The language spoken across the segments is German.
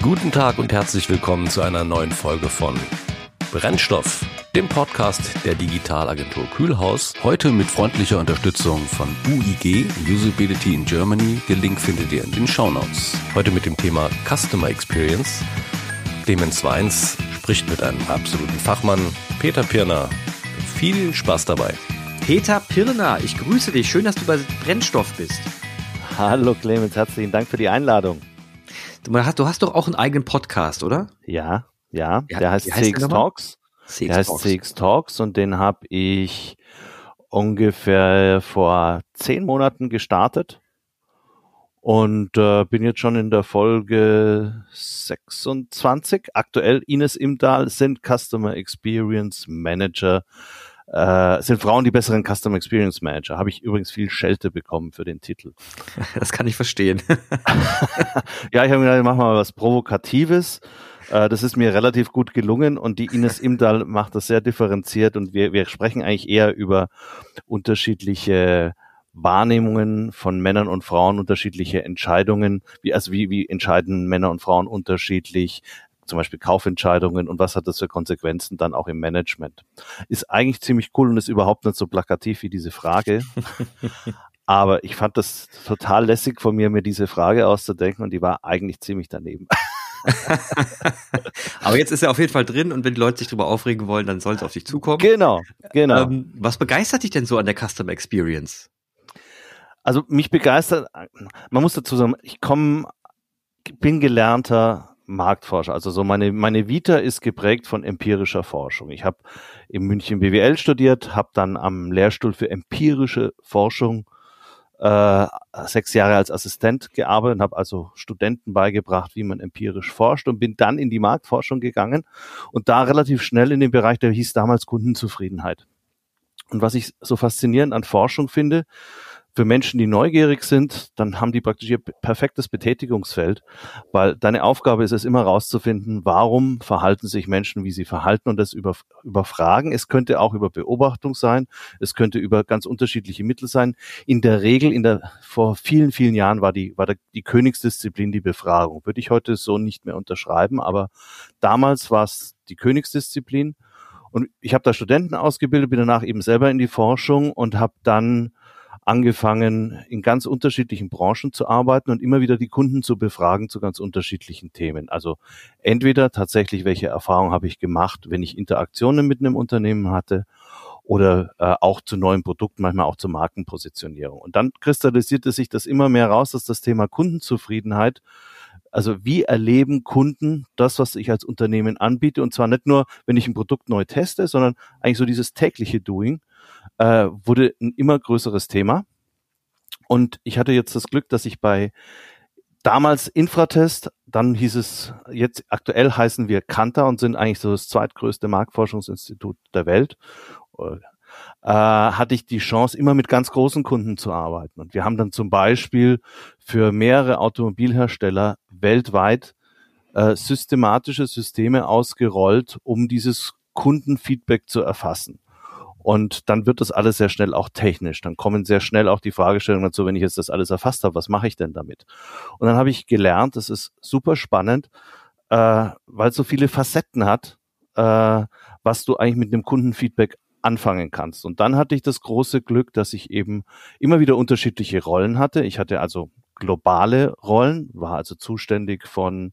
Guten Tag und herzlich willkommen zu einer neuen Folge von Brennstoff, dem Podcast der Digitalagentur Kühlhaus. Heute mit freundlicher Unterstützung von UIG, Usability in Germany. Den Link findet ihr in den Shownotes. Heute mit dem Thema Customer Experience. Clemens Weins spricht mit einem absoluten Fachmann, Peter Pirner. Viel Spaß dabei. Peter Pirner, ich grüße dich. Schön, dass du bei Brennstoff bist. Hallo Clemens, herzlichen Dank für die Einladung. Du hast, du hast doch auch einen eigenen Podcast, oder? Ja, ja. ja der heißt, CX Talks. CX der heißt Talks. CX Talks und den habe ich ungefähr vor zehn Monaten gestartet und äh, bin jetzt schon in der Folge 26. Aktuell Ines Imdahl sind Customer Experience Manager äh, sind Frauen die besseren Customer Experience Manager. Habe ich übrigens viel Schelte bekommen für den Titel. Das kann ich verstehen. ja, ich habe mir gedacht, ich mache mal was Provokatives. Äh, das ist mir relativ gut gelungen und die Ines Imdal macht das sehr differenziert und wir, wir sprechen eigentlich eher über unterschiedliche Wahrnehmungen von Männern und Frauen, unterschiedliche Entscheidungen, wie, also wie, wie entscheiden Männer und Frauen unterschiedlich, zum Beispiel Kaufentscheidungen und was hat das für Konsequenzen dann auch im Management. Ist eigentlich ziemlich cool und ist überhaupt nicht so plakativ wie diese Frage. Aber ich fand das total lässig von mir, mir diese Frage auszudenken und die war eigentlich ziemlich daneben. Aber jetzt ist er auf jeden Fall drin und wenn die Leute sich darüber aufregen wollen, dann soll es auf dich zukommen. Genau, genau. Ähm, was begeistert dich denn so an der Customer Experience? Also mich begeistert, man muss dazu sagen, ich komme, bin gelernter Marktforscher. Also so meine, meine Vita ist geprägt von empirischer Forschung. Ich habe in München BWL studiert, habe dann am Lehrstuhl für empirische Forschung äh, sechs Jahre als Assistent gearbeitet und habe also Studenten beigebracht, wie man empirisch forscht und bin dann in die Marktforschung gegangen und da relativ schnell in den Bereich, der hieß damals Kundenzufriedenheit. Und was ich so faszinierend an Forschung finde, für Menschen, die neugierig sind, dann haben die praktisch ihr perfektes Betätigungsfeld, weil deine Aufgabe ist es immer herauszufinden, warum verhalten sich Menschen, wie sie verhalten und das über, überfragen. Es könnte auch über Beobachtung sein, es könnte über ganz unterschiedliche Mittel sein. In der Regel, in der, vor vielen, vielen Jahren war die, war der, die Königsdisziplin die Befragung. Würde ich heute so nicht mehr unterschreiben, aber damals war es die Königsdisziplin. Und ich habe da Studenten ausgebildet, bin danach eben selber in die Forschung und habe dann angefangen, in ganz unterschiedlichen Branchen zu arbeiten und immer wieder die Kunden zu befragen zu ganz unterschiedlichen Themen. Also entweder tatsächlich, welche Erfahrungen habe ich gemacht, wenn ich Interaktionen mit einem Unternehmen hatte, oder äh, auch zu neuen Produkten, manchmal auch zur Markenpositionierung. Und dann kristallisierte sich das immer mehr raus, dass das Thema Kundenzufriedenheit also wie erleben Kunden das, was ich als Unternehmen anbiete? Und zwar nicht nur, wenn ich ein Produkt neu teste, sondern eigentlich so dieses tägliche Doing äh, wurde ein immer größeres Thema. Und ich hatte jetzt das Glück, dass ich bei damals Infratest, dann hieß es, jetzt aktuell heißen wir Kantar und sind eigentlich so das zweitgrößte Marktforschungsinstitut der Welt. Äh, hatte ich die Chance, immer mit ganz großen Kunden zu arbeiten. Und wir haben dann zum Beispiel für mehrere Automobilhersteller weltweit äh, systematische Systeme ausgerollt, um dieses Kundenfeedback zu erfassen. Und dann wird das alles sehr schnell auch technisch. Dann kommen sehr schnell auch die Fragestellungen dazu, wenn ich jetzt das alles erfasst habe, was mache ich denn damit? Und dann habe ich gelernt, das ist super spannend, äh, weil es so viele Facetten hat, äh, was du eigentlich mit dem Kundenfeedback anfangen kannst. Und dann hatte ich das große Glück, dass ich eben immer wieder unterschiedliche Rollen hatte. Ich hatte also globale Rollen, war also zuständig von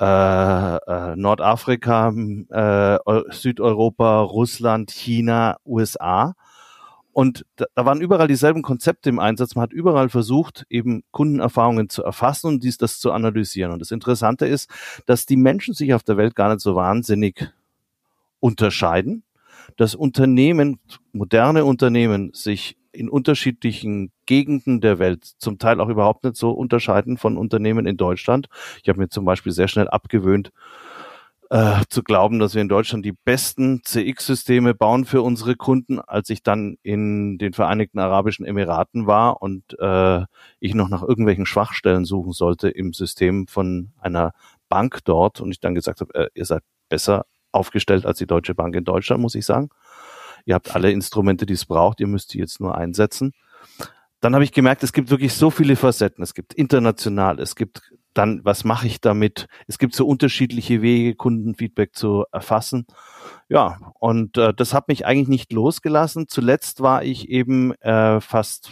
äh, äh, Nordafrika, äh, Südeuropa, Russland, China, USA. Und da, da waren überall dieselben Konzepte im Einsatz. Man hat überall versucht, eben Kundenerfahrungen zu erfassen und dies das zu analysieren. Und das Interessante ist, dass die Menschen sich auf der Welt gar nicht so wahnsinnig unterscheiden. Das Unternehmen, moderne Unternehmen sich in unterschiedlichen Gegenden der Welt zum Teil auch überhaupt nicht so unterscheiden von Unternehmen in Deutschland. Ich habe mir zum Beispiel sehr schnell abgewöhnt, äh, zu glauben, dass wir in Deutschland die besten CX-Systeme bauen für unsere Kunden, als ich dann in den Vereinigten Arabischen Emiraten war und äh, ich noch nach irgendwelchen Schwachstellen suchen sollte im System von einer Bank dort und ich dann gesagt habe, äh, ihr seid besser aufgestellt als die Deutsche Bank in Deutschland, muss ich sagen. Ihr habt alle Instrumente, die es braucht, ihr müsst die jetzt nur einsetzen. Dann habe ich gemerkt, es gibt wirklich so viele Facetten. Es gibt international, es gibt dann, was mache ich damit? Es gibt so unterschiedliche Wege, Kundenfeedback zu erfassen. Ja, und äh, das hat mich eigentlich nicht losgelassen. Zuletzt war ich eben äh, fast,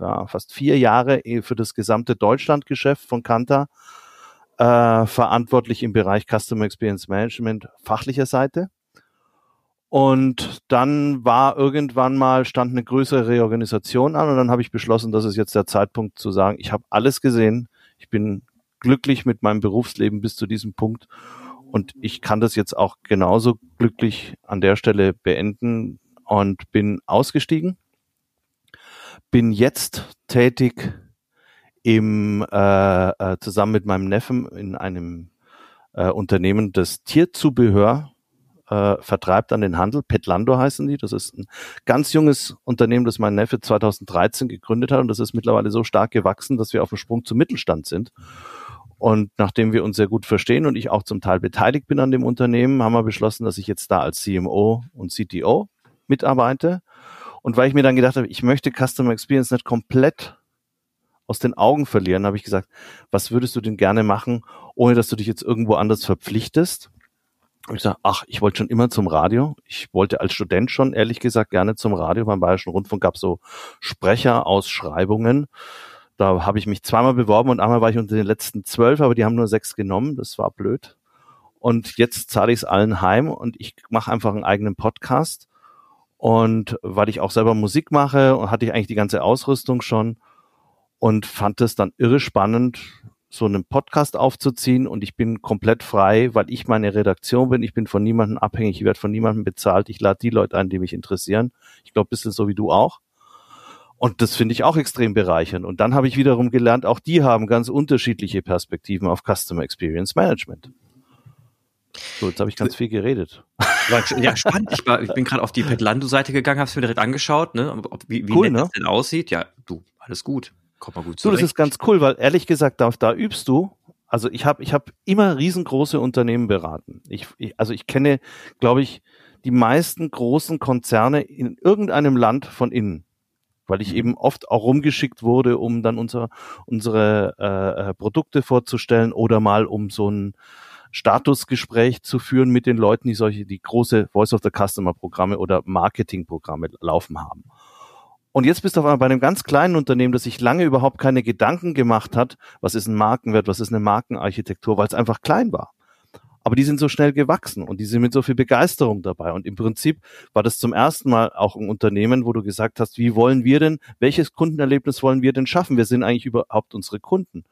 ja, fast vier Jahre für das gesamte Deutschlandgeschäft von Kanta äh, verantwortlich im Bereich Customer Experience Management fachlicher Seite. Und dann war irgendwann mal, stand eine größere Reorganisation an und dann habe ich beschlossen, das ist jetzt der Zeitpunkt zu sagen, ich habe alles gesehen, ich bin glücklich mit meinem Berufsleben bis zu diesem Punkt und ich kann das jetzt auch genauso glücklich an der Stelle beenden und bin ausgestiegen, bin jetzt tätig im äh, äh, zusammen mit meinem Neffen in einem äh, Unternehmen, das Tierzubehör äh, vertreibt an den Handel. Petlando heißen die. Das ist ein ganz junges Unternehmen, das mein Neffe 2013 gegründet hat und das ist mittlerweile so stark gewachsen, dass wir auf dem Sprung zum Mittelstand sind. Und nachdem wir uns sehr gut verstehen und ich auch zum Teil beteiligt bin an dem Unternehmen, haben wir beschlossen, dass ich jetzt da als CMO und CTO mitarbeite. Und weil ich mir dann gedacht habe, ich möchte Customer Experience nicht komplett aus den Augen verlieren, habe ich gesagt, was würdest du denn gerne machen, ohne dass du dich jetzt irgendwo anders verpflichtest? Und ich gesagt, ach, ich wollte schon immer zum Radio. Ich wollte als Student schon, ehrlich gesagt, gerne zum Radio. Beim Bayerischen Rundfunk gab es so Sprecherausschreibungen. Da habe ich mich zweimal beworben und einmal war ich unter den letzten zwölf, aber die haben nur sechs genommen. Das war blöd. Und jetzt zahle ich es allen heim und ich mache einfach einen eigenen Podcast. Und weil ich auch selber Musik mache, hatte ich eigentlich die ganze Ausrüstung schon und fand es dann irre spannend, so einen Podcast aufzuziehen und ich bin komplett frei, weil ich meine Redaktion bin. Ich bin von niemandem abhängig, ich werde von niemandem bezahlt. Ich lade die Leute ein, die mich interessieren. Ich glaube, bisschen so wie du auch. Und das finde ich auch extrem bereichernd. Und dann habe ich wiederum gelernt, auch die haben ganz unterschiedliche Perspektiven auf Customer Experience Management. So, jetzt habe ich ganz viel geredet. Ja, spannend. Ich, war, ich bin gerade auf die Petlando-Seite gegangen, habe es mir direkt angeschaut, ne? Ob, wie, wie cool, nett ne? das denn aussieht. Ja, du, alles gut. Kommt mal gut zurecht. Du, das ist ganz cool, weil ehrlich gesagt, da, da übst du. Also ich habe ich hab immer riesengroße Unternehmen beraten. Ich, ich, also ich kenne, glaube ich, die meisten großen Konzerne in irgendeinem Land von innen weil ich mhm. eben oft auch rumgeschickt wurde, um dann unser, unsere äh, äh, Produkte vorzustellen oder mal um so ein Statusgespräch zu führen mit den Leuten, die solche, die große Voice of the Customer Programme oder Marketing-Programme laufen haben. Und jetzt bist du auf einmal bei einem ganz kleinen Unternehmen, das sich lange überhaupt keine Gedanken gemacht hat, was ist ein Markenwert, was ist eine Markenarchitektur, weil es einfach klein war. Aber die sind so schnell gewachsen und die sind mit so viel Begeisterung dabei. Und im Prinzip war das zum ersten Mal auch ein Unternehmen, wo du gesagt hast, wie wollen wir denn, welches Kundenerlebnis wollen wir denn schaffen? Wir sind eigentlich überhaupt unsere Kunden.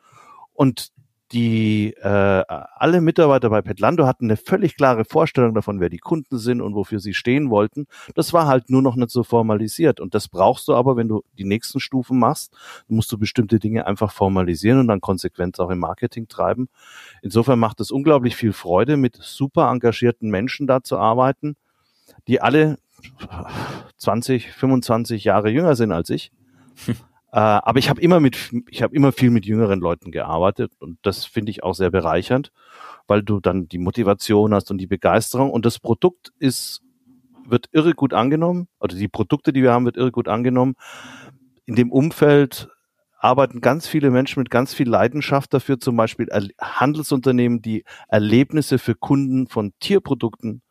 Und die äh, alle Mitarbeiter bei Petlando hatten eine völlig klare Vorstellung davon, wer die Kunden sind und wofür sie stehen wollten. Das war halt nur noch nicht so formalisiert. Und das brauchst du aber, wenn du die nächsten Stufen machst, musst du bestimmte Dinge einfach formalisieren und dann konsequent auch im Marketing treiben. Insofern macht es unglaublich viel Freude, mit super engagierten Menschen da zu arbeiten, die alle 20, 25 Jahre jünger sind als ich. Äh, aber ich habe immer mit, ich habe immer viel mit jüngeren Leuten gearbeitet und das finde ich auch sehr bereichernd, weil du dann die Motivation hast und die Begeisterung und das Produkt ist wird irre gut angenommen, oder die Produkte, die wir haben, wird irre gut angenommen. In dem Umfeld arbeiten ganz viele Menschen mit ganz viel Leidenschaft dafür, zum Beispiel Handelsunternehmen, die Erlebnisse für Kunden von Tierprodukten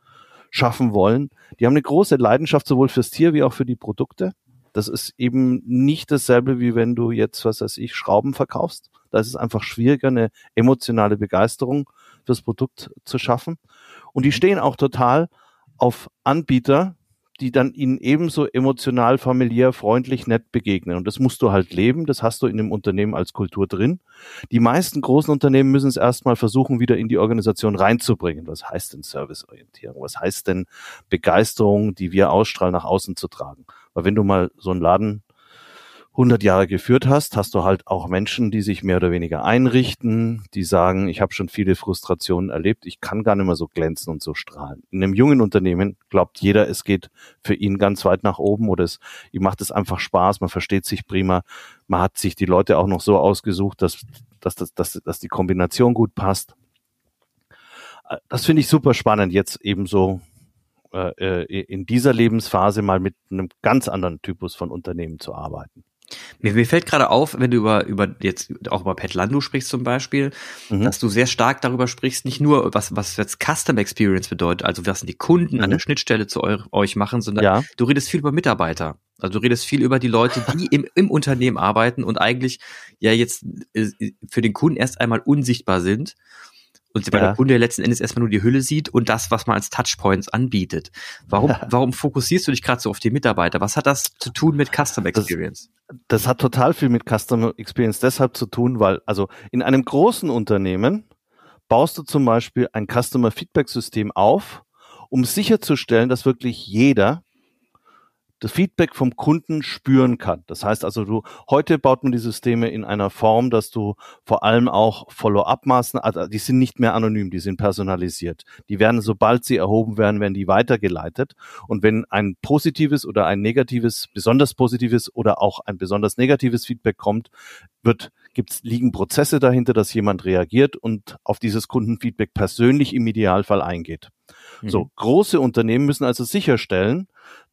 schaffen wollen. Die haben eine große Leidenschaft sowohl fürs Tier wie auch für die Produkte. Das ist eben nicht dasselbe, wie wenn du jetzt, was weiß ich, Schrauben verkaufst. Da ist es einfach schwieriger, eine emotionale Begeisterung fürs Produkt zu schaffen. Und die mhm. stehen auch total auf Anbieter, die dann ihnen ebenso emotional, familiär, freundlich, nett begegnen. Und das musst du halt leben, das hast du in dem Unternehmen als Kultur drin. Die meisten großen Unternehmen müssen es erstmal versuchen, wieder in die Organisation reinzubringen. Was heißt denn Serviceorientierung? Was heißt denn Begeisterung, die wir ausstrahlen, nach außen zu tragen? Weil wenn du mal so einen Laden 100 Jahre geführt hast, hast du halt auch Menschen, die sich mehr oder weniger einrichten, die sagen, ich habe schon viele Frustrationen erlebt, ich kann gar nicht mehr so glänzen und so strahlen. In einem jungen Unternehmen glaubt jeder, es geht für ihn ganz weit nach oben oder es ihm macht es einfach Spaß, man versteht sich prima, man hat sich die Leute auch noch so ausgesucht, dass, dass, dass, dass, dass die Kombination gut passt. Das finde ich super spannend, jetzt eben so äh, äh in dieser Lebensphase mal mit einem ganz anderen Typus von Unternehmen zu arbeiten. Mir, mir fällt gerade auf, wenn du über, über jetzt auch über Petlando sprichst zum Beispiel, mhm. dass du sehr stark darüber sprichst, nicht nur was, was jetzt Custom Experience bedeutet, also was die Kunden mhm. an der mhm. Schnittstelle zu eu euch machen, sondern ja. du redest viel über Mitarbeiter. Also du redest viel über die Leute, die im, im Unternehmen arbeiten und eigentlich ja jetzt äh, für den Kunden erst einmal unsichtbar sind und weil ja. der Kunde letzten Endes erstmal nur die Hülle sieht und das, was man als Touchpoints anbietet. Warum, warum fokussierst du dich gerade so auf die Mitarbeiter? Was hat das zu tun mit Customer Experience? Das, das hat total viel mit Customer Experience deshalb zu tun, weil also in einem großen Unternehmen baust du zum Beispiel ein Customer Feedback System auf, um sicherzustellen, dass wirklich jeder das Feedback vom Kunden spüren kann. Das heißt also, du heute baut man die Systeme in einer Form, dass du vor allem auch Follow-up-Maßnahmen, also die sind nicht mehr anonym, die sind personalisiert. Die werden, sobald sie erhoben werden, werden die weitergeleitet. Und wenn ein positives oder ein negatives, besonders positives oder auch ein besonders negatives Feedback kommt, wird gibt's, liegen Prozesse dahinter, dass jemand reagiert und auf dieses Kundenfeedback persönlich im Idealfall eingeht. Mhm. So, große Unternehmen müssen also sicherstellen,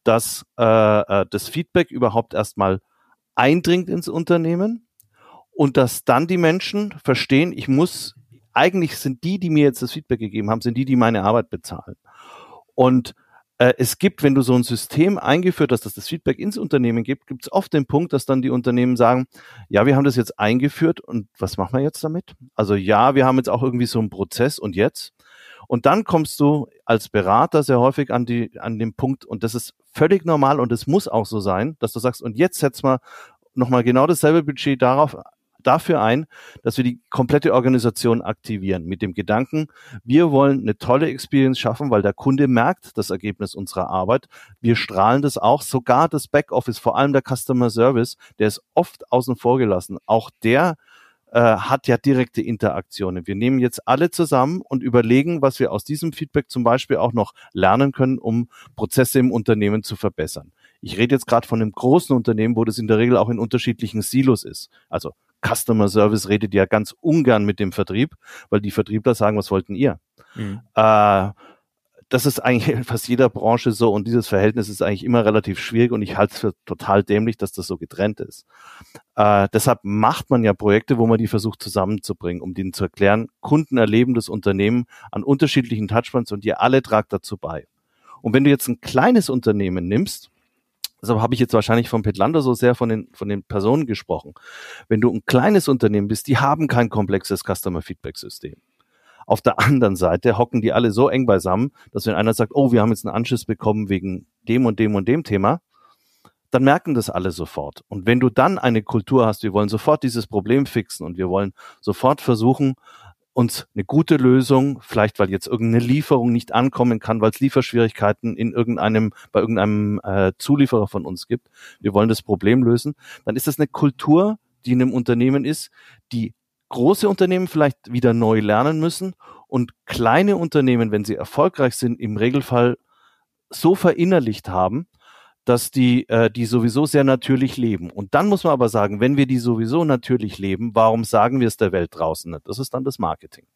dass äh, äh, das Feedback überhaupt erstmal eindringt ins Unternehmen und dass dann die Menschen verstehen, ich muss, eigentlich sind die, die mir jetzt das Feedback gegeben haben, sind die, die meine Arbeit bezahlen. Und äh, es gibt, wenn du so ein System eingeführt hast, dass das Feedback ins Unternehmen gibt, gibt es oft den Punkt, dass dann die Unternehmen sagen, ja, wir haben das jetzt eingeführt und was machen wir jetzt damit? Also ja, wir haben jetzt auch irgendwie so einen Prozess und jetzt? Und dann kommst du als Berater sehr häufig an die, an den Punkt, und das ist völlig normal und es muss auch so sein, dass du sagst, und jetzt setz mal nochmal genau dasselbe Budget darauf, dafür ein, dass wir die komplette Organisation aktivieren mit dem Gedanken, wir wollen eine tolle Experience schaffen, weil der Kunde merkt das Ergebnis unserer Arbeit. Wir strahlen das auch, sogar das Backoffice, vor allem der Customer Service, der ist oft außen vor gelassen. Auch der äh, hat ja direkte Interaktionen. Wir nehmen jetzt alle zusammen und überlegen, was wir aus diesem Feedback zum Beispiel auch noch lernen können, um Prozesse im Unternehmen zu verbessern. Ich rede jetzt gerade von einem großen Unternehmen, wo das in der Regel auch in unterschiedlichen Silos ist. Also Customer Service redet ja ganz ungern mit dem Vertrieb, weil die Vertriebler sagen, was wollten ihr? Mhm. Äh, das ist eigentlich in fast jeder Branche so und dieses Verhältnis ist eigentlich immer relativ schwierig und ich halte es für total dämlich, dass das so getrennt ist. Äh, deshalb macht man ja Projekte, wo man die versucht zusammenzubringen, um denen zu erklären, Kunden erleben das Unternehmen an unterschiedlichen Touchpoints und ihr alle tragt dazu bei. Und wenn du jetzt ein kleines Unternehmen nimmst, deshalb habe ich jetzt wahrscheinlich von Petlando so sehr von den, von den Personen gesprochen. Wenn du ein kleines Unternehmen bist, die haben kein komplexes Customer Feedback System. Auf der anderen Seite hocken die alle so eng beisammen, dass wenn einer sagt, oh, wir haben jetzt einen Anschiss bekommen wegen dem und dem und dem Thema, dann merken das alle sofort. Und wenn du dann eine Kultur hast, wir wollen sofort dieses Problem fixen und wir wollen sofort versuchen, uns eine gute Lösung, vielleicht weil jetzt irgendeine Lieferung nicht ankommen kann, weil es Lieferschwierigkeiten in irgendeinem, bei irgendeinem äh, Zulieferer von uns gibt. Wir wollen das Problem lösen. Dann ist das eine Kultur, die in einem Unternehmen ist, die große Unternehmen vielleicht wieder neu lernen müssen und kleine Unternehmen, wenn sie erfolgreich sind, im Regelfall so verinnerlicht haben, dass die, äh, die sowieso sehr natürlich leben. Und dann muss man aber sagen, wenn wir die sowieso natürlich leben, warum sagen wir es der Welt draußen nicht? Das ist dann das Marketing.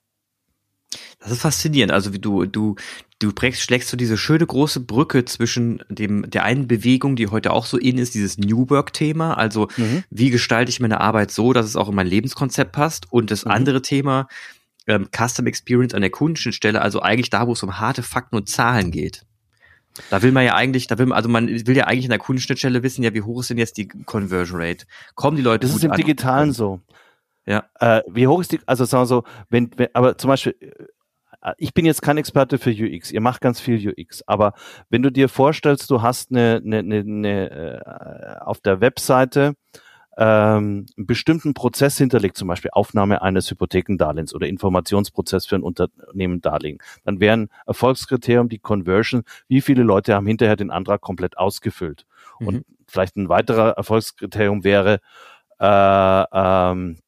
Das ist faszinierend. Also wie du, du, du prägst, schlägst so diese schöne große Brücke zwischen dem, der einen Bewegung, die heute auch so in ist, dieses New Work-Thema. Also mhm. wie gestalte ich meine Arbeit so, dass es auch in mein Lebenskonzept passt? Und das mhm. andere Thema, ähm, Custom Experience an der Kundenschnittstelle, also eigentlich da, wo es um harte Fakten und Zahlen geht. Da will man ja eigentlich, da will man, also man will ja eigentlich in der Kundenschnittstelle wissen, ja, wie hoch ist denn jetzt die Conversion Rate? Kommen die Leute Das ist im an? Digitalen so. Ja. Äh, wie hoch ist die, also sagen wir so, wenn, wenn, aber zum Beispiel, äh, ich bin jetzt kein Experte für UX, ihr macht ganz viel UX, aber wenn du dir vorstellst, du hast eine, eine, eine, eine äh, auf der Webseite ähm, einen bestimmten Prozess hinterlegt, zum Beispiel Aufnahme eines Hypothekendarlehens oder Informationsprozess für ein Unternehmen Darlehen, dann wäre ein Erfolgskriterium die Conversion, wie viele Leute haben hinterher den Antrag komplett ausgefüllt. Mhm. Und vielleicht ein weiterer Erfolgskriterium wäre, äh, ähm,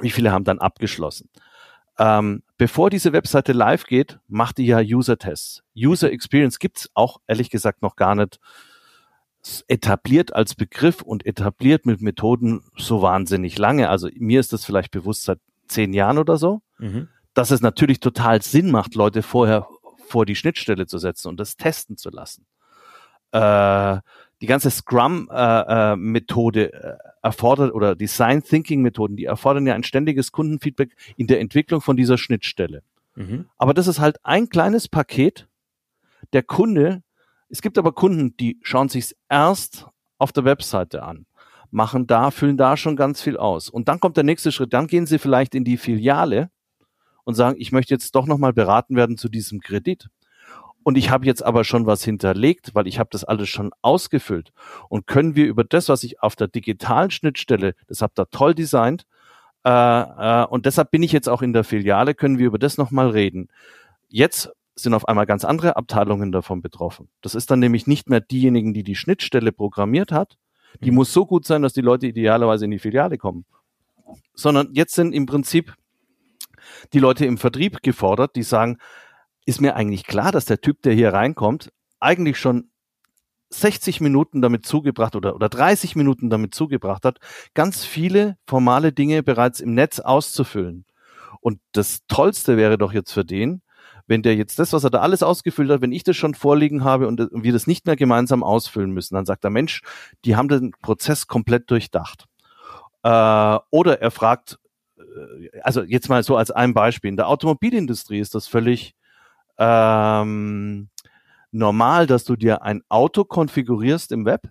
wie viele haben dann abgeschlossen. Ähm, bevor diese Webseite live geht, macht die ja User-Tests. User Experience gibt's auch ehrlich gesagt noch gar nicht etabliert als Begriff und etabliert mit Methoden so wahnsinnig lange. Also mir ist das vielleicht bewusst seit zehn Jahren oder so, mhm. dass es natürlich total Sinn macht, Leute vorher vor die Schnittstelle zu setzen und das testen zu lassen. Äh, die ganze Scrum-Methode äh, äh, erfordert oder Design Thinking Methoden, die erfordern ja ein ständiges Kundenfeedback in der Entwicklung von dieser Schnittstelle. Mhm. Aber das ist halt ein kleines Paket. Der Kunde, es gibt aber Kunden, die schauen sich erst auf der Webseite an, machen da, füllen da schon ganz viel aus. Und dann kommt der nächste Schritt. Dann gehen sie vielleicht in die Filiale und sagen, ich möchte jetzt doch nochmal beraten werden zu diesem Kredit. Und ich habe jetzt aber schon was hinterlegt, weil ich habe das alles schon ausgefüllt. Und können wir über das, was ich auf der digitalen Schnittstelle, das habt ihr toll designt, äh, äh, und deshalb bin ich jetzt auch in der Filiale, können wir über das nochmal reden. Jetzt sind auf einmal ganz andere Abteilungen davon betroffen. Das ist dann nämlich nicht mehr diejenigen, die die Schnittstelle programmiert hat. Die mhm. muss so gut sein, dass die Leute idealerweise in die Filiale kommen. Sondern jetzt sind im Prinzip die Leute im Vertrieb gefordert, die sagen, ist mir eigentlich klar, dass der Typ, der hier reinkommt, eigentlich schon 60 Minuten damit zugebracht oder, oder 30 Minuten damit zugebracht hat, ganz viele formale Dinge bereits im Netz auszufüllen. Und das Tollste wäre doch jetzt für den, wenn der jetzt das, was er da alles ausgefüllt hat, wenn ich das schon vorliegen habe und wir das nicht mehr gemeinsam ausfüllen müssen, dann sagt der Mensch, die haben den Prozess komplett durchdacht. Äh, oder er fragt, äh, also jetzt mal so als ein Beispiel, in der Automobilindustrie ist das völlig ähm, normal, dass du dir ein Auto konfigurierst im Web.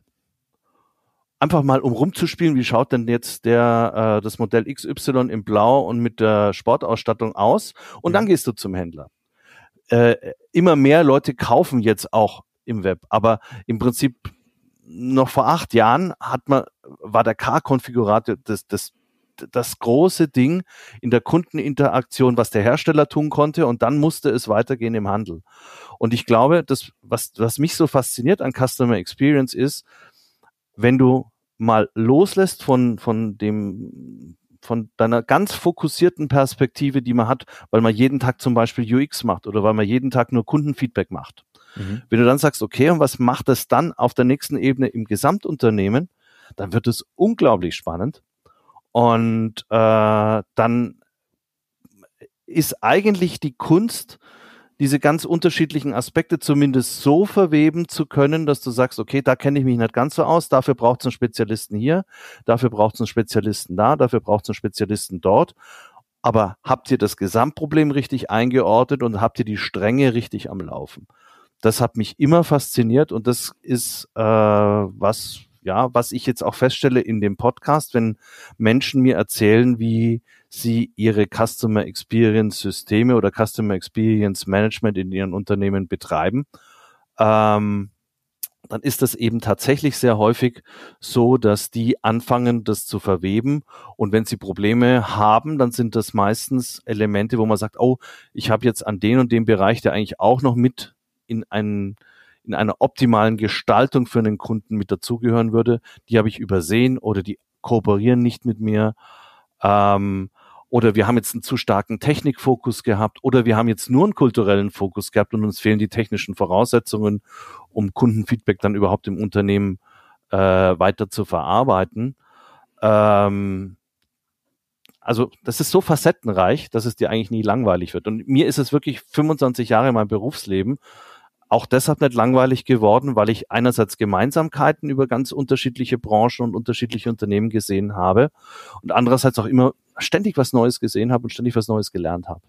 Einfach mal, um rumzuspielen, wie schaut denn jetzt der äh, das Modell XY in Blau und mit der Sportausstattung aus? Und ja. dann gehst du zum Händler. Äh, immer mehr Leute kaufen jetzt auch im Web, aber im Prinzip noch vor acht Jahren hat man, war der Car-Konfigurator das, das das große Ding in der Kundeninteraktion, was der Hersteller tun konnte und dann musste es weitergehen im Handel. Und ich glaube, das, was, was mich so fasziniert an Customer Experience ist, wenn du mal loslässt von, von dem, von deiner ganz fokussierten Perspektive, die man hat, weil man jeden Tag zum Beispiel UX macht oder weil man jeden Tag nur Kundenfeedback macht. Mhm. Wenn du dann sagst, okay, und was macht das dann auf der nächsten Ebene im Gesamtunternehmen, dann wird es unglaublich spannend, und äh, dann ist eigentlich die Kunst, diese ganz unterschiedlichen Aspekte zumindest so verweben zu können, dass du sagst, okay, da kenne ich mich nicht ganz so aus, dafür braucht es einen Spezialisten hier, dafür braucht es einen Spezialisten da, dafür braucht es einen Spezialisten dort. Aber habt ihr das Gesamtproblem richtig eingeordnet und habt ihr die Stränge richtig am Laufen? Das hat mich immer fasziniert und das ist äh, was, ja, was ich jetzt auch feststelle in dem Podcast, wenn Menschen mir erzählen, wie sie ihre Customer Experience Systeme oder Customer Experience Management in ihren Unternehmen betreiben, ähm, dann ist das eben tatsächlich sehr häufig so, dass die anfangen, das zu verweben. Und wenn sie Probleme haben, dann sind das meistens Elemente, wo man sagt, oh, ich habe jetzt an den und dem Bereich, der eigentlich auch noch mit in einen in einer optimalen Gestaltung für einen Kunden mit dazugehören würde, die habe ich übersehen oder die kooperieren nicht mit mir. Ähm, oder wir haben jetzt einen zu starken Technikfokus gehabt oder wir haben jetzt nur einen kulturellen Fokus gehabt und uns fehlen die technischen Voraussetzungen, um Kundenfeedback dann überhaupt im Unternehmen äh, weiter zu verarbeiten. Ähm, also das ist so facettenreich, dass es dir eigentlich nie langweilig wird. Und mir ist es wirklich 25 Jahre in meinem Berufsleben auch deshalb nicht langweilig geworden, weil ich einerseits Gemeinsamkeiten über ganz unterschiedliche Branchen und unterschiedliche Unternehmen gesehen habe und andererseits auch immer ständig was Neues gesehen habe und ständig was Neues gelernt habe.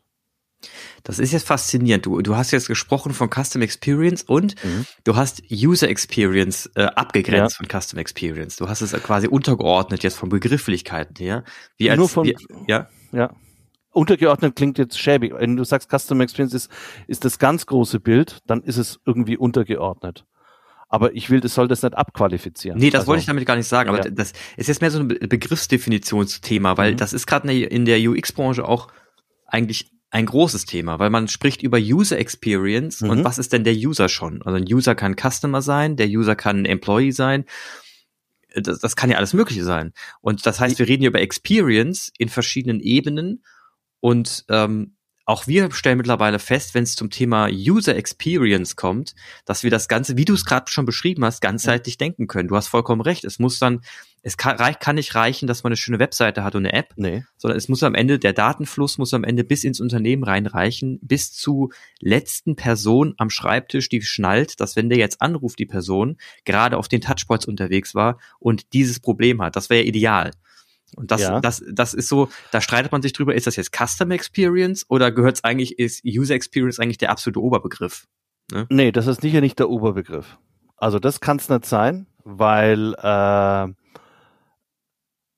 Das ist jetzt faszinierend. Du, du hast jetzt gesprochen von Custom Experience und mhm. du hast User Experience äh, abgegrenzt ja. von Custom Experience. Du hast es quasi untergeordnet jetzt von Begrifflichkeiten her. Wie als, Nur von, wie, ja? Ja untergeordnet klingt jetzt schäbig. Wenn du sagst, Customer Experience ist, ist das ganz große Bild, dann ist es irgendwie untergeordnet. Aber ich will, das soll das nicht abqualifizieren. Nee, das also, wollte ich damit gar nicht sagen. Aber ja. das ist jetzt mehr so ein Begriffsdefinitionsthema, weil mhm. das ist gerade in der UX-Branche auch eigentlich ein großes Thema, weil man spricht über User Experience mhm. und was ist denn der User schon? Also ein User kann Customer sein, der User kann Employee sein. Das, das kann ja alles Mögliche sein. Und das heißt, wir reden hier über Experience in verschiedenen Ebenen und ähm, auch wir stellen mittlerweile fest, wenn es zum Thema User Experience kommt, dass wir das Ganze, wie du es gerade schon beschrieben hast, ganzheitlich denken können. Du hast vollkommen recht. Es muss dann, es kann, kann nicht reichen, dass man eine schöne Webseite hat und eine App, Nee. sondern es muss am Ende, der Datenfluss muss am Ende bis ins Unternehmen reinreichen, bis zu letzten Person am Schreibtisch, die schnallt, dass wenn der jetzt anruft, die Person gerade auf den Touchpoints unterwegs war und dieses Problem hat. Das wäre ja ideal. Und das, Ja. das, das ist so, da streitet man sich drüber, ist das jetzt Customer Experience oder gehört es eigentlich, ist User Experience eigentlich der absolute Oberbegriff? Nee, das ist sicher nicht der Oberbegriff. Also das kann es nicht sein, weil äh,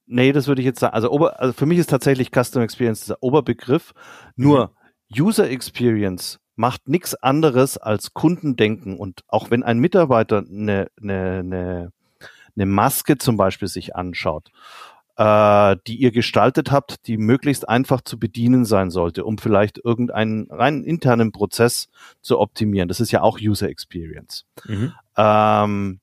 nee, das würde ich jetzt sagen. Also, Ober, also für mich ist tatsächlich Customer Experience der Oberbegriff. Nur User Experience macht nichts anderes als Kundendenken. Und auch wenn ein Mitarbeiter eine, eine, eine, eine Maske zum Beispiel sich anschaut, äh, die ihr gestaltet habt, die möglichst einfach zu bedienen sein sollte, um vielleicht irgendeinen rein internen Prozess zu optimieren. Das ist ja auch User Experience. Mhm. Ähm,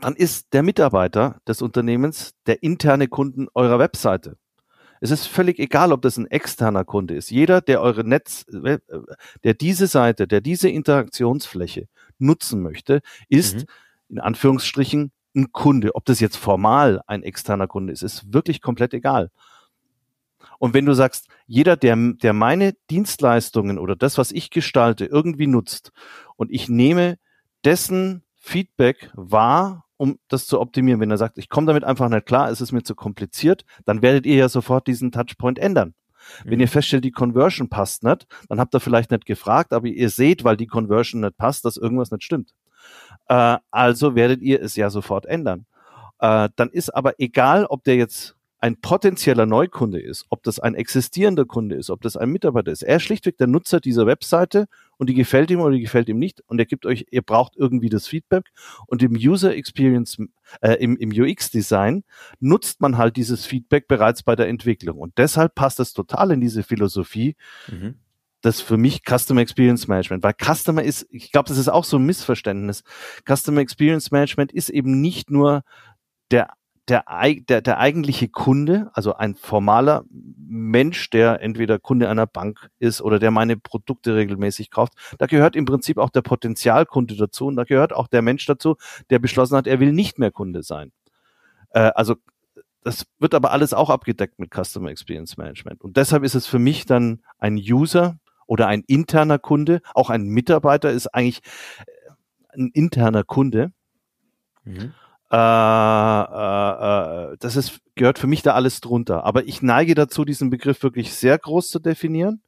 dann ist der Mitarbeiter des Unternehmens der interne Kunden eurer Webseite. Es ist völlig egal, ob das ein externer Kunde ist. Jeder, der eure Netz, äh, der diese Seite, der diese Interaktionsfläche nutzen möchte, ist Mhm. in Anführungsstrichen ein Kunde. Ob das jetzt formal ein externer Kunde ist, ist wirklich komplett egal. Und wenn du sagst, jeder, der, der meine Dienstleistungen oder das, was ich gestalte, irgendwie nutzt und ich nehme dessen Feedback wahr, um das zu optimieren. Wenn er sagt, ich komme damit einfach nicht klar, es ist mir zu kompliziert, dann werdet ihr ja sofort diesen Touchpoint ändern. Wenn Mhm. ihr feststellt, die Conversion passt nicht, dann habt ihr vielleicht nicht gefragt, aber ihr seht, weil die Conversion nicht passt, dass irgendwas nicht stimmt. Äh, also werdet ihr es ja sofort ändern. Äh, dann ist aber egal, ob der jetzt ein potenzieller Neukunde ist, ob das ein existierender Kunde ist, ob das ein Mitarbeiter ist. Er ist schlichtweg der Nutzer dieser Webseite und die gefällt ihm oder die gefällt ihm nicht und er gibt euch, ihr braucht irgendwie das Feedback und im User Experience, äh, im, im UX-Design nutzt man halt dieses Feedback bereits bei der Entwicklung und deshalb passt es total in diese Philosophie, Mhm. Das für mich Customer Experience Management, weil Customer ist, ich glaube, das ist auch so ein Missverständnis. Customer Experience Management ist eben nicht nur der der, der, der eigentliche Kunde, also ein formaler Mensch, der entweder Kunde einer Bank ist oder der meine Produkte regelmäßig kauft. Da gehört im Prinzip auch der Potenzialkunde dazu und da gehört auch der Mensch dazu, der beschlossen hat, er will nicht mehr Kunde sein. Äh, also das wird aber alles auch abgedeckt mit Customer Experience Management. Und deshalb ist es für mich dann ein User oder ein interner Kunde, auch ein Mitarbeiter ist eigentlich äh, ein interner Kunde. Mhm. Äh, äh, äh, das ist, gehört für mich da alles drunter. Aber ich neige dazu, diesen Begriff wirklich sehr groß zu definieren,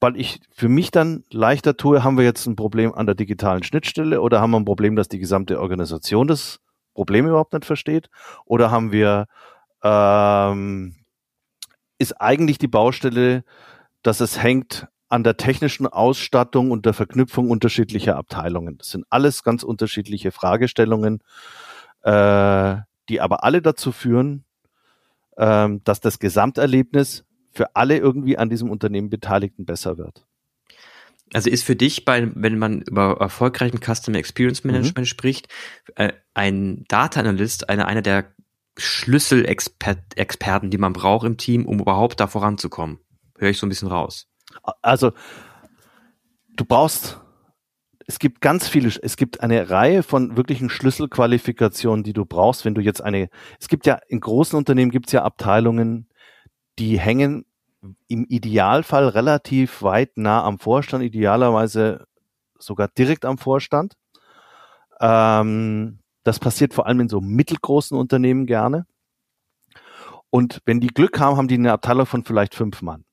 weil ich für mich dann leichter tue, haben wir jetzt ein Problem an der digitalen Schnittstelle oder haben wir ein Problem, dass die gesamte Organisation das Problem überhaupt nicht versteht? Oder haben wir, ähm, ist eigentlich die Baustelle, dass es hängt an der technischen Ausstattung und der Verknüpfung unterschiedlicher Abteilungen. Das sind alles ganz unterschiedliche Fragestellungen, äh, die aber alle dazu führen, ähm, dass das Gesamterlebnis für alle irgendwie an diesem Unternehmen Beteiligten besser wird. Also ist für dich, bei, wenn man über erfolgreichen Customer Experience Management spricht, äh, ein Data Analyst einer, einer der Schlüsselexperten, die man braucht im Team, um überhaupt da voranzukommen. Höre ich so ein bisschen raus. Also du brauchst, es gibt ganz viele, es gibt eine Reihe von wirklichen Schlüsselqualifikationen, die du brauchst, wenn du jetzt eine, es gibt ja in großen Unternehmen gibt es ja Abteilungen, die hängen im Idealfall relativ weit nah am Vorstand, idealerweise sogar direkt am Vorstand. Ähm, das passiert vor allem in so mittelgroßen Unternehmen gerne. Und wenn die Glück haben, haben die eine Abteilung von vielleicht fünf Mann.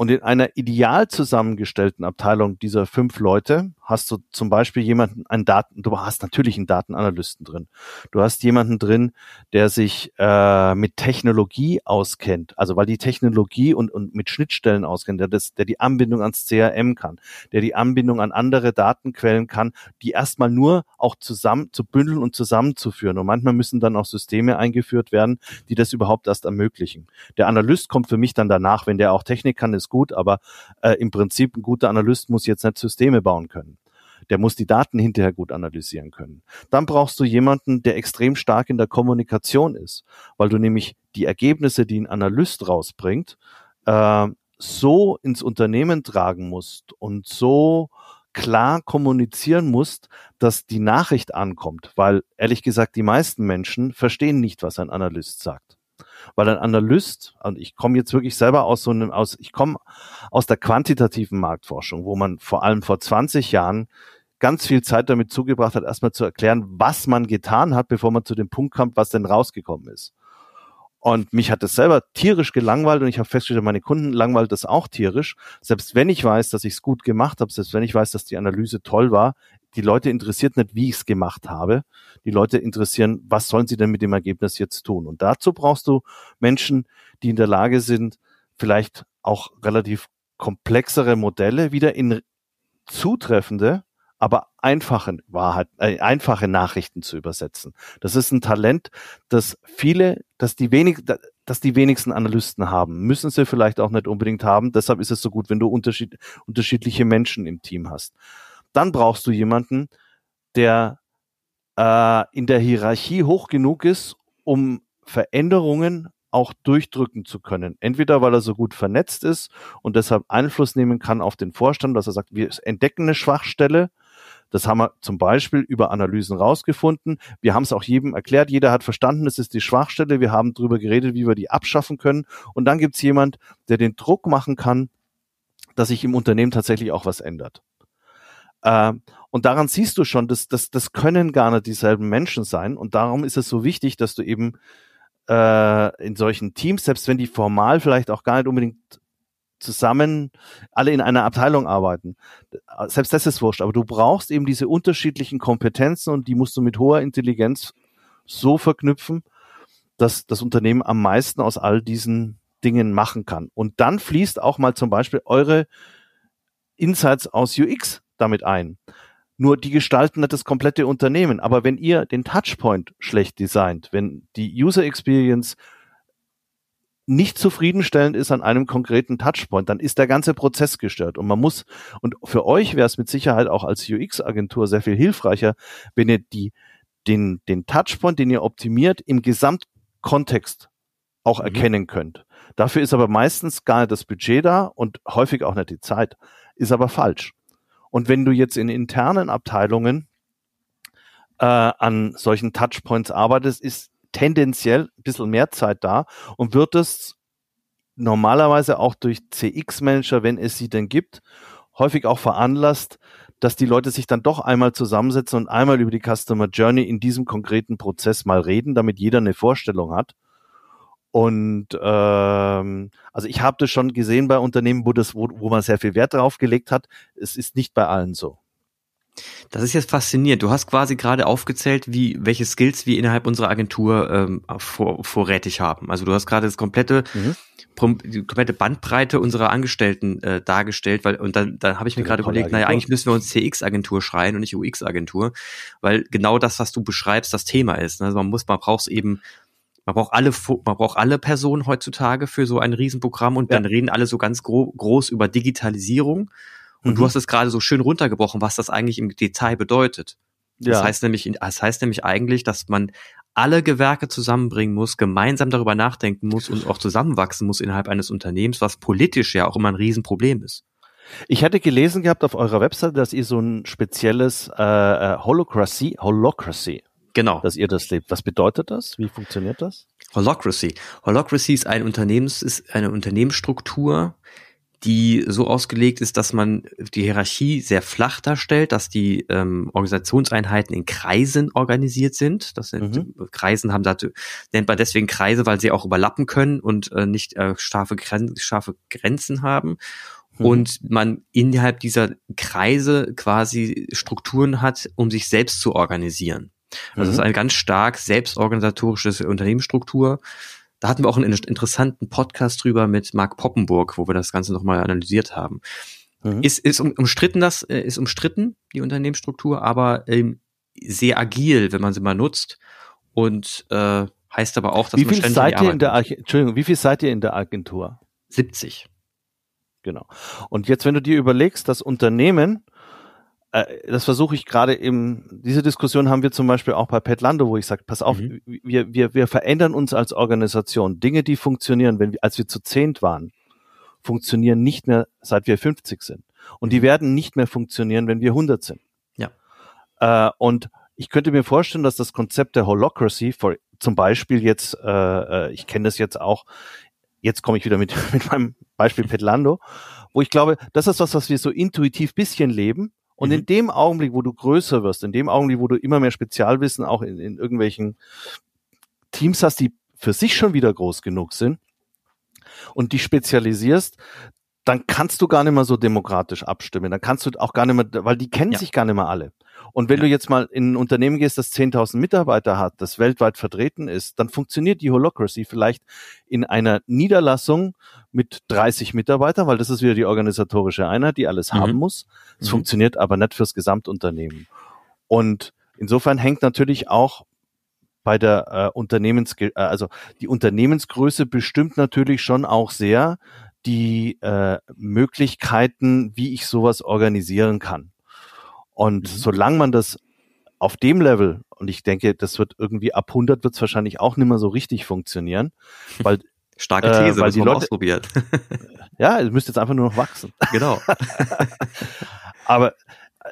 Und in einer ideal zusammengestellten Abteilung dieser fünf Leute hast du zum Beispiel jemanden, einen Daten, du hast natürlich einen Datenanalysten drin. Du hast jemanden drin, der sich äh, mit Technologie auskennt, also weil die Technologie und, und mit Schnittstellen auskennt, der, das, der die Anbindung ans CRM kann, der die Anbindung an andere Datenquellen kann, die erstmal nur auch zusammen zu bündeln und zusammenzuführen. Und manchmal müssen dann auch Systeme eingeführt werden, die das überhaupt erst ermöglichen. Der Analyst kommt für mich dann danach, wenn der auch Technik kann, ist gut, aber äh, im Prinzip ein guter Analyst muss jetzt nicht Systeme bauen können. Der muss die Daten hinterher gut analysieren können. Dann brauchst du jemanden, der extrem stark in der Kommunikation ist, weil du nämlich die Ergebnisse, die ein Analyst rausbringt, äh, so ins Unternehmen tragen musst und so klar kommunizieren musst, dass die Nachricht ankommt, weil ehrlich gesagt die meisten Menschen verstehen nicht, was ein Analyst sagt. Weil ein Analyst, und ich komme jetzt wirklich selber aus so einem, aus, ich komme aus der quantitativen Marktforschung, wo man vor allem vor 20 Jahren ganz viel Zeit damit zugebracht hat, erstmal zu erklären, was man getan hat, bevor man zu dem Punkt kommt, was denn rausgekommen ist. Und mich hat das selber tierisch gelangweilt und ich habe festgestellt, meine Kunden langweilt das auch tierisch. Selbst wenn ich weiß, dass ich es gut gemacht habe, selbst wenn ich weiß, dass die Analyse toll war, die Leute interessiert nicht, wie ich es gemacht habe. Die Leute interessieren, was sollen sie denn mit dem Ergebnis jetzt tun? Und dazu brauchst du Menschen, die in der Lage sind, vielleicht auch relativ komplexere Modelle wieder in zutreffende aber einfache Wahrheit, äh, einfache Nachrichten zu übersetzen. Das ist ein Talent, das viele, dass die wenig, dass die wenigsten Analysten haben. Müssen sie vielleicht auch nicht unbedingt haben. Deshalb ist es so gut, wenn du unterschied, unterschiedliche Menschen im Team hast. Dann brauchst du jemanden, der äh, in der Hierarchie hoch genug ist, um Veränderungen auch durchdrücken zu können. Entweder weil er so gut vernetzt ist und deshalb Einfluss nehmen kann auf den Vorstand, dass er sagt, wir entdecken eine Schwachstelle das haben wir zum Beispiel über Analysen rausgefunden. Wir haben es auch jedem erklärt. Jeder hat verstanden, es ist die Schwachstelle. Wir haben darüber geredet, wie wir die abschaffen können. Und dann gibt es jemand, der den Druck machen kann, dass sich im Unternehmen tatsächlich auch was ändert. Äh, und daran siehst du schon, dass, dass das können gar nicht dieselben Menschen sein. Und darum ist es so wichtig, dass du eben äh, in solchen Teams, selbst wenn die formal vielleicht auch gar nicht unbedingt zusammen alle in einer Abteilung arbeiten. Selbst das ist wurscht, aber du brauchst eben diese unterschiedlichen Kompetenzen und die musst du mit hoher Intelligenz so verknüpfen, dass das Unternehmen am meisten aus all diesen Dingen machen kann. Und dann fließt auch mal zum Beispiel eure Insights aus UX damit ein. Nur die gestalten nicht das komplette Unternehmen. Aber wenn ihr den Touchpoint schlecht designt, wenn die User Experience nicht zufriedenstellend ist an einem konkreten Touchpoint, dann ist der ganze Prozess gestört. Und man muss, und für euch wäre es mit Sicherheit auch als UX-Agentur sehr viel hilfreicher, wenn ihr die, den, den Touchpoint, den ihr optimiert, im Gesamtkontext auch mhm. erkennen könnt. Dafür ist aber meistens gar nicht das Budget da und häufig auch nicht die Zeit. Ist aber falsch. Und wenn du jetzt in internen Abteilungen äh, an solchen Touchpoints arbeitest, ist tendenziell ein bisschen mehr Zeit da und wird es normalerweise auch durch CX-Manager, wenn es sie denn gibt, häufig auch veranlasst, dass die Leute sich dann doch einmal zusammensetzen und einmal über die Customer Journey in diesem konkreten Prozess mal reden, damit jeder eine Vorstellung hat. Und ähm, also ich habe das schon gesehen bei Unternehmen, wo das, wo, wo man sehr viel Wert drauf gelegt hat. Es ist nicht bei allen so. Das ist jetzt faszinierend. Du hast quasi gerade aufgezählt, wie welche Skills wir innerhalb unserer Agentur ähm, vor, vorrätig haben. Also du hast gerade das komplette mhm. die komplette Bandbreite unserer Angestellten äh, dargestellt, weil und dann, dann habe ich mir gerade überlegt, naja, eigentlich müssen wir uns CX-Agentur schreien und nicht UX-Agentur, weil genau das, was du beschreibst, das Thema ist. Also man muss, man braucht eben man braucht alle, man braucht alle Personen heutzutage für so ein Riesenprogramm und ja. dann reden alle so ganz gro groß über Digitalisierung. Und mhm. du hast es gerade so schön runtergebrochen, was das eigentlich im Detail bedeutet. Ja. Das heißt nämlich, das heißt nämlich eigentlich, dass man alle Gewerke zusammenbringen muss, gemeinsam darüber nachdenken muss und auch zusammenwachsen muss innerhalb eines Unternehmens, was politisch ja auch immer ein Riesenproblem ist. Ich hatte gelesen gehabt auf eurer Website, dass ihr so ein spezielles äh, äh Holocracy, Holocracy, genau, dass ihr das lebt. Was bedeutet das? Wie funktioniert das? Holocracy. Holocracy ist ein Unternehmens, ist eine Unternehmensstruktur, die so ausgelegt ist, dass man die Hierarchie sehr flach darstellt, dass die ähm, Organisationseinheiten in Kreisen organisiert sind. Das sind mhm. Kreisen haben dazu, nennt man deswegen Kreise, weil sie auch überlappen können und äh, nicht äh, scharfe, Gren scharfe Grenzen haben. Mhm. Und man innerhalb dieser Kreise quasi Strukturen hat, um sich selbst zu organisieren. Also mhm. es ist eine ganz stark selbstorganisatorische Unternehmensstruktur da hatten wir auch einen interessanten Podcast drüber mit Mark Poppenburg, wo wir das Ganze nochmal analysiert haben. Mhm. Ist, ist umstritten das, äh, ist umstritten, die Unternehmensstruktur, aber ähm, sehr agil, wenn man sie mal nutzt. Und äh, heißt aber auch, dass wie viel man seid ihr in der Entschuldigung, wie viel seid ihr in der Agentur? 70. Genau. Und jetzt, wenn du dir überlegst, dass Unternehmen das versuche ich gerade im, diese Diskussion haben wir zum Beispiel auch bei Petlando, wo ich sage, pass auf, mhm. wir, wir, wir verändern uns als Organisation. Dinge, die funktionieren, wenn wir, als wir zu zehnt waren, funktionieren nicht mehr, seit wir 50 sind. Und die Mhm. werden nicht mehr funktionieren, wenn wir 100 sind. Ja. Äh, und ich könnte mir vorstellen, dass das Konzept der Holocracy, for, zum Beispiel jetzt, äh, äh, ich kenne das jetzt auch, jetzt komme ich wieder mit, mit meinem Beispiel Petlando, wo ich glaube, das ist was, was wir so intuitiv bisschen leben. Und Mhm. in dem Augenblick, wo du größer wirst, in dem Augenblick, wo du immer mehr Spezialwissen auch in, in irgendwelchen Teams hast, die für sich schon wieder groß genug sind und die spezialisierst, dann kannst du gar nicht mehr so demokratisch abstimmen. Dann kannst du auch gar nicht mehr, weil die kennen Ja. sich gar nicht mehr alle. Und wenn Ja. du jetzt mal in ein Unternehmen gehst, das 10.000 Mitarbeiter hat, das weltweit vertreten ist, dann funktioniert die Holocracy vielleicht in einer Niederlassung mit 30 Mitarbeitern, weil das ist wieder die organisatorische Einheit, die alles Mhm. haben muss. Es Mhm. funktioniert aber nicht fürs Gesamtunternehmen. Und insofern hängt natürlich auch bei der äh, Unternehmens, äh, also die Unternehmensgröße bestimmt natürlich schon auch sehr die äh, Möglichkeiten, wie ich sowas organisieren kann. Und Mhm. solange man das auf dem Level, und ich denke, das wird irgendwie ab 100 wird es wahrscheinlich auch nicht mehr so richtig funktionieren, weil, Starke Äh, These, weil das die Leute- ausprobiert. ja, es müsste jetzt einfach nur noch wachsen. genau. Aber äh,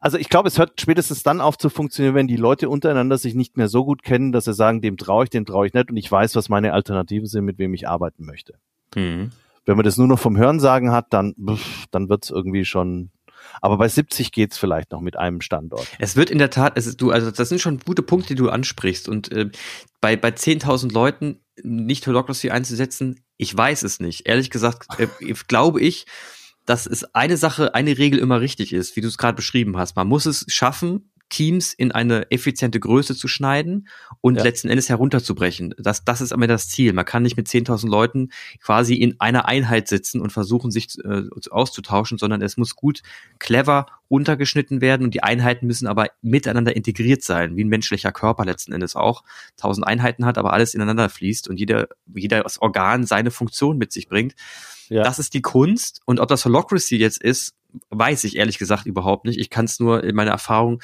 also ich glaube, es hört spätestens dann auf zu funktionieren, wenn die Leute untereinander sich nicht mehr so gut kennen, dass sie sagen, dem traue ich, dem traue ich nicht und ich weiß, was meine Alternativen sind, mit wem ich arbeiten möchte. Mhm. Wenn man das nur noch vom Hörensagen hat, dann, pff, dann wird's irgendwie schon. Aber bei 70 geht's vielleicht noch mit einem Standort. Es wird in der Tat, es ist, du, also das sind schon gute Punkte, die du ansprichst. Und äh, bei, bei 10.000 Leuten nicht Holocracy einzusetzen, ich weiß es nicht. Ehrlich gesagt, äh, glaube ich, dass es eine Sache, eine Regel immer richtig ist, wie du es gerade beschrieben hast. Man muss es schaffen, Teams in eine effiziente Größe zu schneiden und Ja. letzten Endes herunterzubrechen. Das, das ist aber das Ziel. Man kann nicht mit 10.000 Leuten quasi in einer Einheit sitzen und versuchen, sich äh, auszutauschen, sondern es muss gut, clever runtergeschnitten werden und die Einheiten müssen aber miteinander integriert sein, wie ein menschlicher Körper letzten Endes auch. Tausend Einheiten hat, aber alles ineinander fließt und jeder, jedes Organ seine Funktion mit sich bringt. Ja. Das ist die Kunst. Und ob das Holocracy jetzt ist, weiß ich ehrlich gesagt überhaupt nicht. Ich kann es nur, in meiner Erfahrung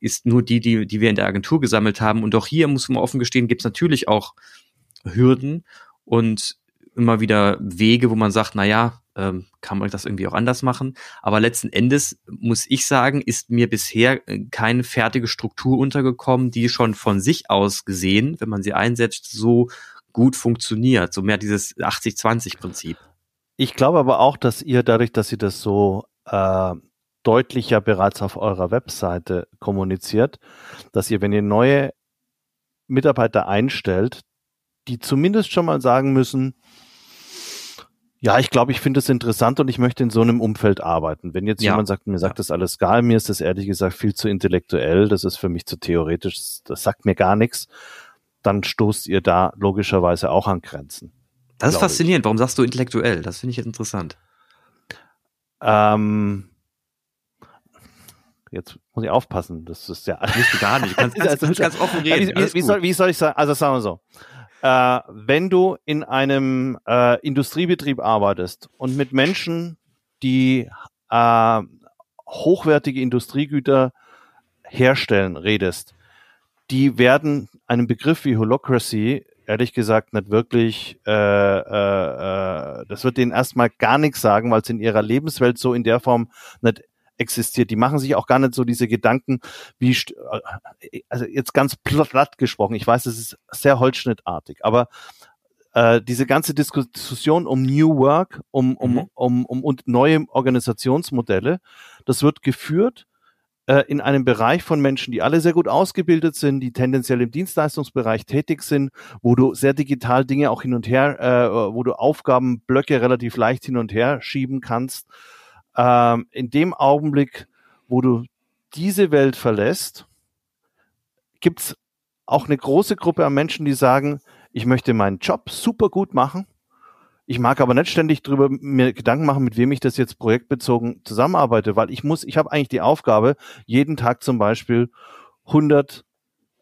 ist nur die, die, die wir in der Agentur gesammelt haben. Und auch hier muss man offen gestehen, gibt es natürlich auch Hürden und immer wieder Wege, wo man sagt, na ja, ähm, kann man das irgendwie auch anders machen. Aber letzten Endes muss ich sagen, ist mir bisher äh, keine fertige Struktur untergekommen, die schon von sich aus gesehen, wenn man sie einsetzt, so gut funktioniert. So mehr dieses 80-20-Prinzip. Ich glaube aber auch, dass ihr dadurch, dass ihr das so äh, deutlich ja bereits auf eurer Webseite kommuniziert, dass ihr, wenn ihr neue Mitarbeiter einstellt, die zumindest schon mal sagen müssen, ja, ich glaube, ich finde es interessant und ich möchte in so einem Umfeld arbeiten. Wenn jetzt Ja. jemand sagt, mir sagt Ja. das alles geil, mir ist das ehrlich gesagt viel zu intellektuell, das ist für mich zu theoretisch, das sagt mir gar nichts, dann stoßt ihr da logischerweise auch an Grenzen. Das ist Glaube ich. faszinierend. Warum sagst du intellektuell? Das finde ich jetzt interessant. Ähm, jetzt muss ich aufpassen, das ist ja. Musst du gar nicht. Du kannst ganz, Also, ganz offen reden. wie, wie, soll, wie soll ich sagen? Also sagen wir so. Äh, wenn du in einem äh, Industriebetrieb arbeitest und mit Menschen, die äh, hochwertige Industriegüter herstellen, redest, die werden einen Begriff wie Holocracy ehrlich gesagt nicht wirklich, äh, äh, äh, das wird denen erstmal gar nichts sagen, weil es in ihrer Lebenswelt so in der Form nicht existiert. Die machen sich auch gar nicht so diese Gedanken, wie, also jetzt ganz platt gesprochen, ich weiß, es ist sehr holzschnittartig, aber äh, diese ganze Diskussion um New Work, um, um, Mhm. um, um, und neue Organisationsmodelle, das wird geführt äh, in einem Bereich von Menschen, die alle sehr gut ausgebildet sind, die tendenziell im Dienstleistungsbereich tätig sind, wo du sehr digital Dinge auch hin und her, äh, wo du Aufgabenblöcke relativ leicht hin und her schieben kannst. Ähm, in dem Augenblick, wo du diese Welt verlässt, gibt's auch eine große Gruppe an Menschen, die sagen, ich möchte meinen Job super gut machen. Ich mag aber nicht ständig drüber mir Gedanken machen, mit wem ich das jetzt projektbezogen zusammenarbeite, weil ich muss, ich habe eigentlich die Aufgabe, jeden Tag zum Beispiel 100,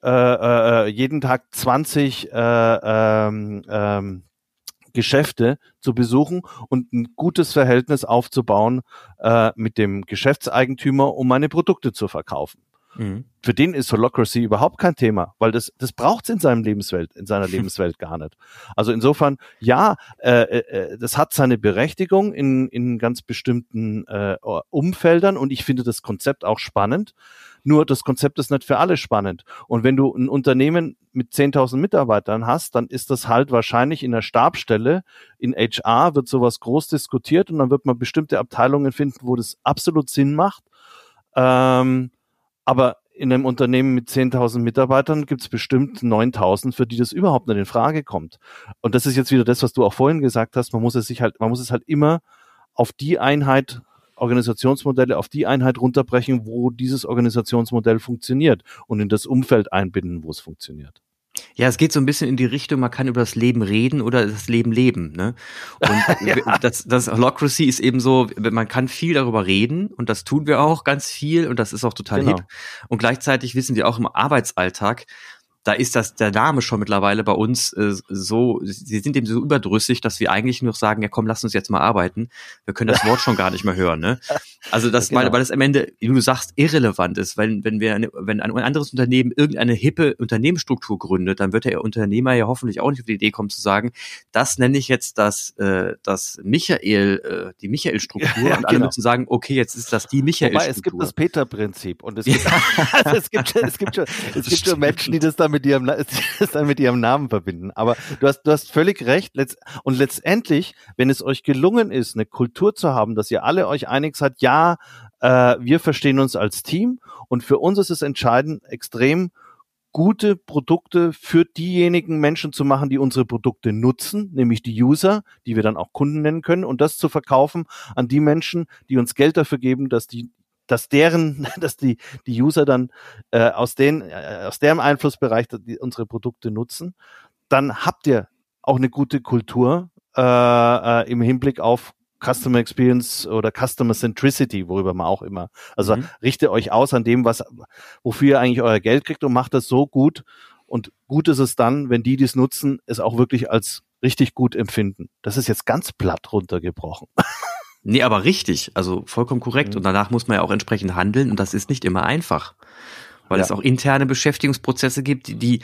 äh, äh, jeden Tag 20 äh, ähm, ähm, Geschäfte zu besuchen und ein gutes Verhältnis aufzubauen äh, mit dem Geschäftseigentümer, um meine Produkte zu verkaufen. Mhm. Für den ist Holocracy überhaupt kein Thema, weil das, das braucht's in seinem Lebenswelt, in seiner Lebenswelt gar nicht. Also insofern, ja, äh, äh, das hat seine Berechtigung in, in ganz bestimmten äh, Umfeldern und ich finde das Konzept auch spannend. Nur das Konzept ist nicht für alle spannend. Und wenn du ein Unternehmen mit 10.000 Mitarbeitern hast, dann ist das halt wahrscheinlich in der Stabstelle, in HR wird sowas groß diskutiert und dann wird man bestimmte Abteilungen finden, wo das absolut Sinn macht. Ähm, aber in einem Unternehmen mit 10.000 Mitarbeitern gibt es bestimmt 9.000, für die das überhaupt nicht in Frage kommt. Und das ist jetzt wieder das, was du auch vorhin gesagt hast. Man muss es sich halt, man muss es halt immer auf die Einheit Organisationsmodelle auf die Einheit runterbrechen, wo dieses Organisationsmodell funktioniert und in das Umfeld einbinden, wo es funktioniert. Ja, es geht so ein bisschen in die Richtung, man kann über das Leben reden oder das Leben leben. Ne? Und ja. das, das Holocracy ist eben so, man kann viel darüber reden und das tun wir auch ganz viel und das ist auch total genau. hip. Und gleichzeitig wissen wir auch im Arbeitsalltag, da ist das der Name schon mittlerweile bei uns äh, so, sie sind eben so überdrüssig, dass wir eigentlich nur sagen, ja komm, lass uns jetzt mal arbeiten. Wir können das Wort schon gar nicht mehr hören. Ne? Also das, genau. weil, weil das am Ende, wie du sagst, irrelevant ist. Wenn, wenn wir eine, wenn ein anderes Unternehmen irgendeine hippe Unternehmensstruktur gründet, dann wird der Unternehmer ja hoffentlich auch nicht auf die Idee kommen zu sagen, das nenne ich jetzt das, äh, das Michael, äh, die Michael-Struktur ja, und alle genau. müssen sagen, okay, jetzt ist das die Michael-Struktur. es gibt das Peter-Prinzip und es gibt, also es gibt, es gibt schon, es gibt schon Menschen, die das damit mit ihrem, das dann mit ihrem Namen verbinden. Aber du hast, du hast völlig recht. Und letztendlich, wenn es euch gelungen ist, eine Kultur zu haben, dass ihr alle euch einig seid, ja, äh, wir verstehen uns als Team und für uns ist es entscheidend, extrem gute Produkte für diejenigen Menschen zu machen, die unsere Produkte nutzen, nämlich die User, die wir dann auch Kunden nennen können, und das zu verkaufen an die Menschen, die uns Geld dafür geben, dass die dass deren, dass die, die User dann äh, aus, den, äh, aus deren Einflussbereich die, unsere Produkte nutzen, dann habt ihr auch eine gute Kultur äh, äh, im Hinblick auf Customer Experience oder Customer Centricity, worüber man auch immer, also mhm. richtet euch aus an dem, was, wofür ihr eigentlich euer Geld kriegt und macht das so gut. Und gut ist es dann, wenn die, die es nutzen, es auch wirklich als richtig gut empfinden. Das ist jetzt ganz platt runtergebrochen. Nee, aber richtig, also vollkommen korrekt. Mhm. Und danach muss man ja auch entsprechend handeln und das ist nicht immer einfach. Weil ja. es auch interne Beschäftigungsprozesse gibt, die,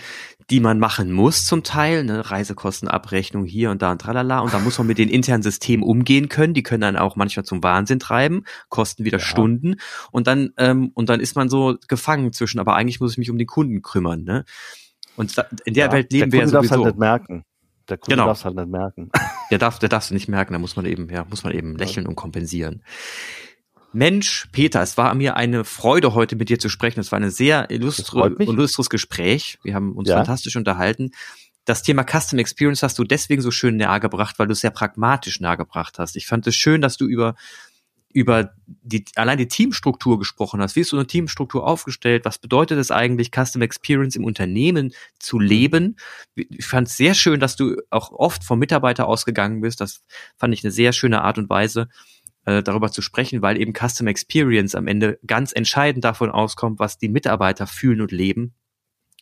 die man machen muss zum Teil, ne, Reisekostenabrechnung hier und da und tralala. Und da muss man mit den internen Systemen umgehen können. Die können dann auch manchmal zum Wahnsinn treiben, kosten wieder ja. Stunden. Und dann, ähm, und dann ist man so gefangen zwischen, aber eigentlich muss ich mich um den Kunden kümmern, ne? Und in der ja, Welt leben der wir ja sowieso. Halt nicht merken. Der Kunde genau. darf es halt nicht merken. Der darf, der darf es nicht merken, da muss man eben, ja, muss man eben lächeln und kompensieren. Mensch, Peter, es war mir eine Freude, heute mit dir zu sprechen. Es war ein sehr illustre, illustres Gespräch. Wir haben uns ja. fantastisch unterhalten. Das Thema Custom Experience hast du deswegen so schön nahegebracht, weil du es sehr pragmatisch nahegebracht hast. Ich fand es schön, dass du über über die, allein die Teamstruktur gesprochen hast. Wie ist so eine Teamstruktur aufgestellt? Was bedeutet es eigentlich, Custom Experience im Unternehmen zu leben? Ich fand es sehr schön, dass du auch oft vom Mitarbeiter ausgegangen bist. Das fand ich eine sehr schöne Art und Weise, äh, darüber zu sprechen, weil eben Custom Experience am Ende ganz entscheidend davon auskommt, was die Mitarbeiter fühlen und leben.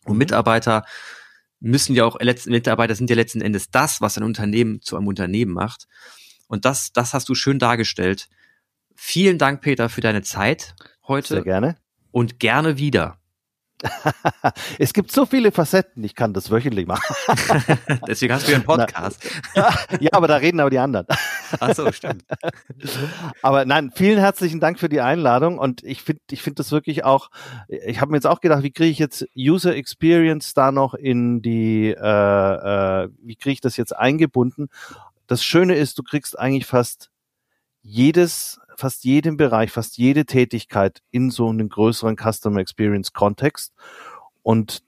Und mhm. Mitarbeiter müssen ja auch, Mitarbeiter sind ja letzten Endes das, was ein Unternehmen zu einem Unternehmen macht. Und das, das hast du schön dargestellt. Vielen Dank, Peter, für deine Zeit heute. Sehr gerne. Und gerne wieder. es gibt so viele Facetten, ich kann das wöchentlich machen. Deswegen hast du ja einen Podcast. ja, aber da reden aber die anderen. Ach so, stimmt. Aber nein, vielen herzlichen Dank für die Einladung und ich finde ich finde das wirklich auch, ich habe mir jetzt auch gedacht, wie kriege ich jetzt User Experience da noch in die, äh, äh, wie kriege ich das jetzt eingebunden? Das Schöne ist, du kriegst eigentlich fast jedes fast jedem Bereich, fast jede Tätigkeit in so einem größeren Customer Experience Kontext. Und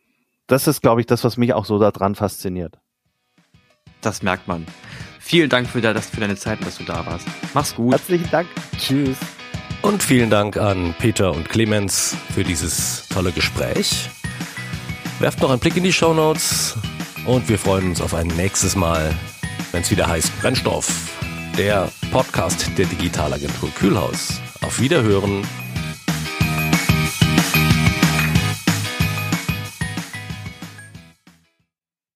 das ist, glaube ich, das, was mich auch so daran fasziniert. Das merkt man. Vielen Dank für, das, für deine Zeit und dass du da warst. Mach's gut. Herzlichen Dank. Tschüss. Und vielen Dank an Peter und Clemens für dieses tolle Gespräch. Werft noch einen Blick in die Show Notes und wir freuen uns auf ein nächstes Mal, wenn es wieder heißt Brennstoff der Podcast der Digitalagentur Kühlhaus. Auf Wiederhören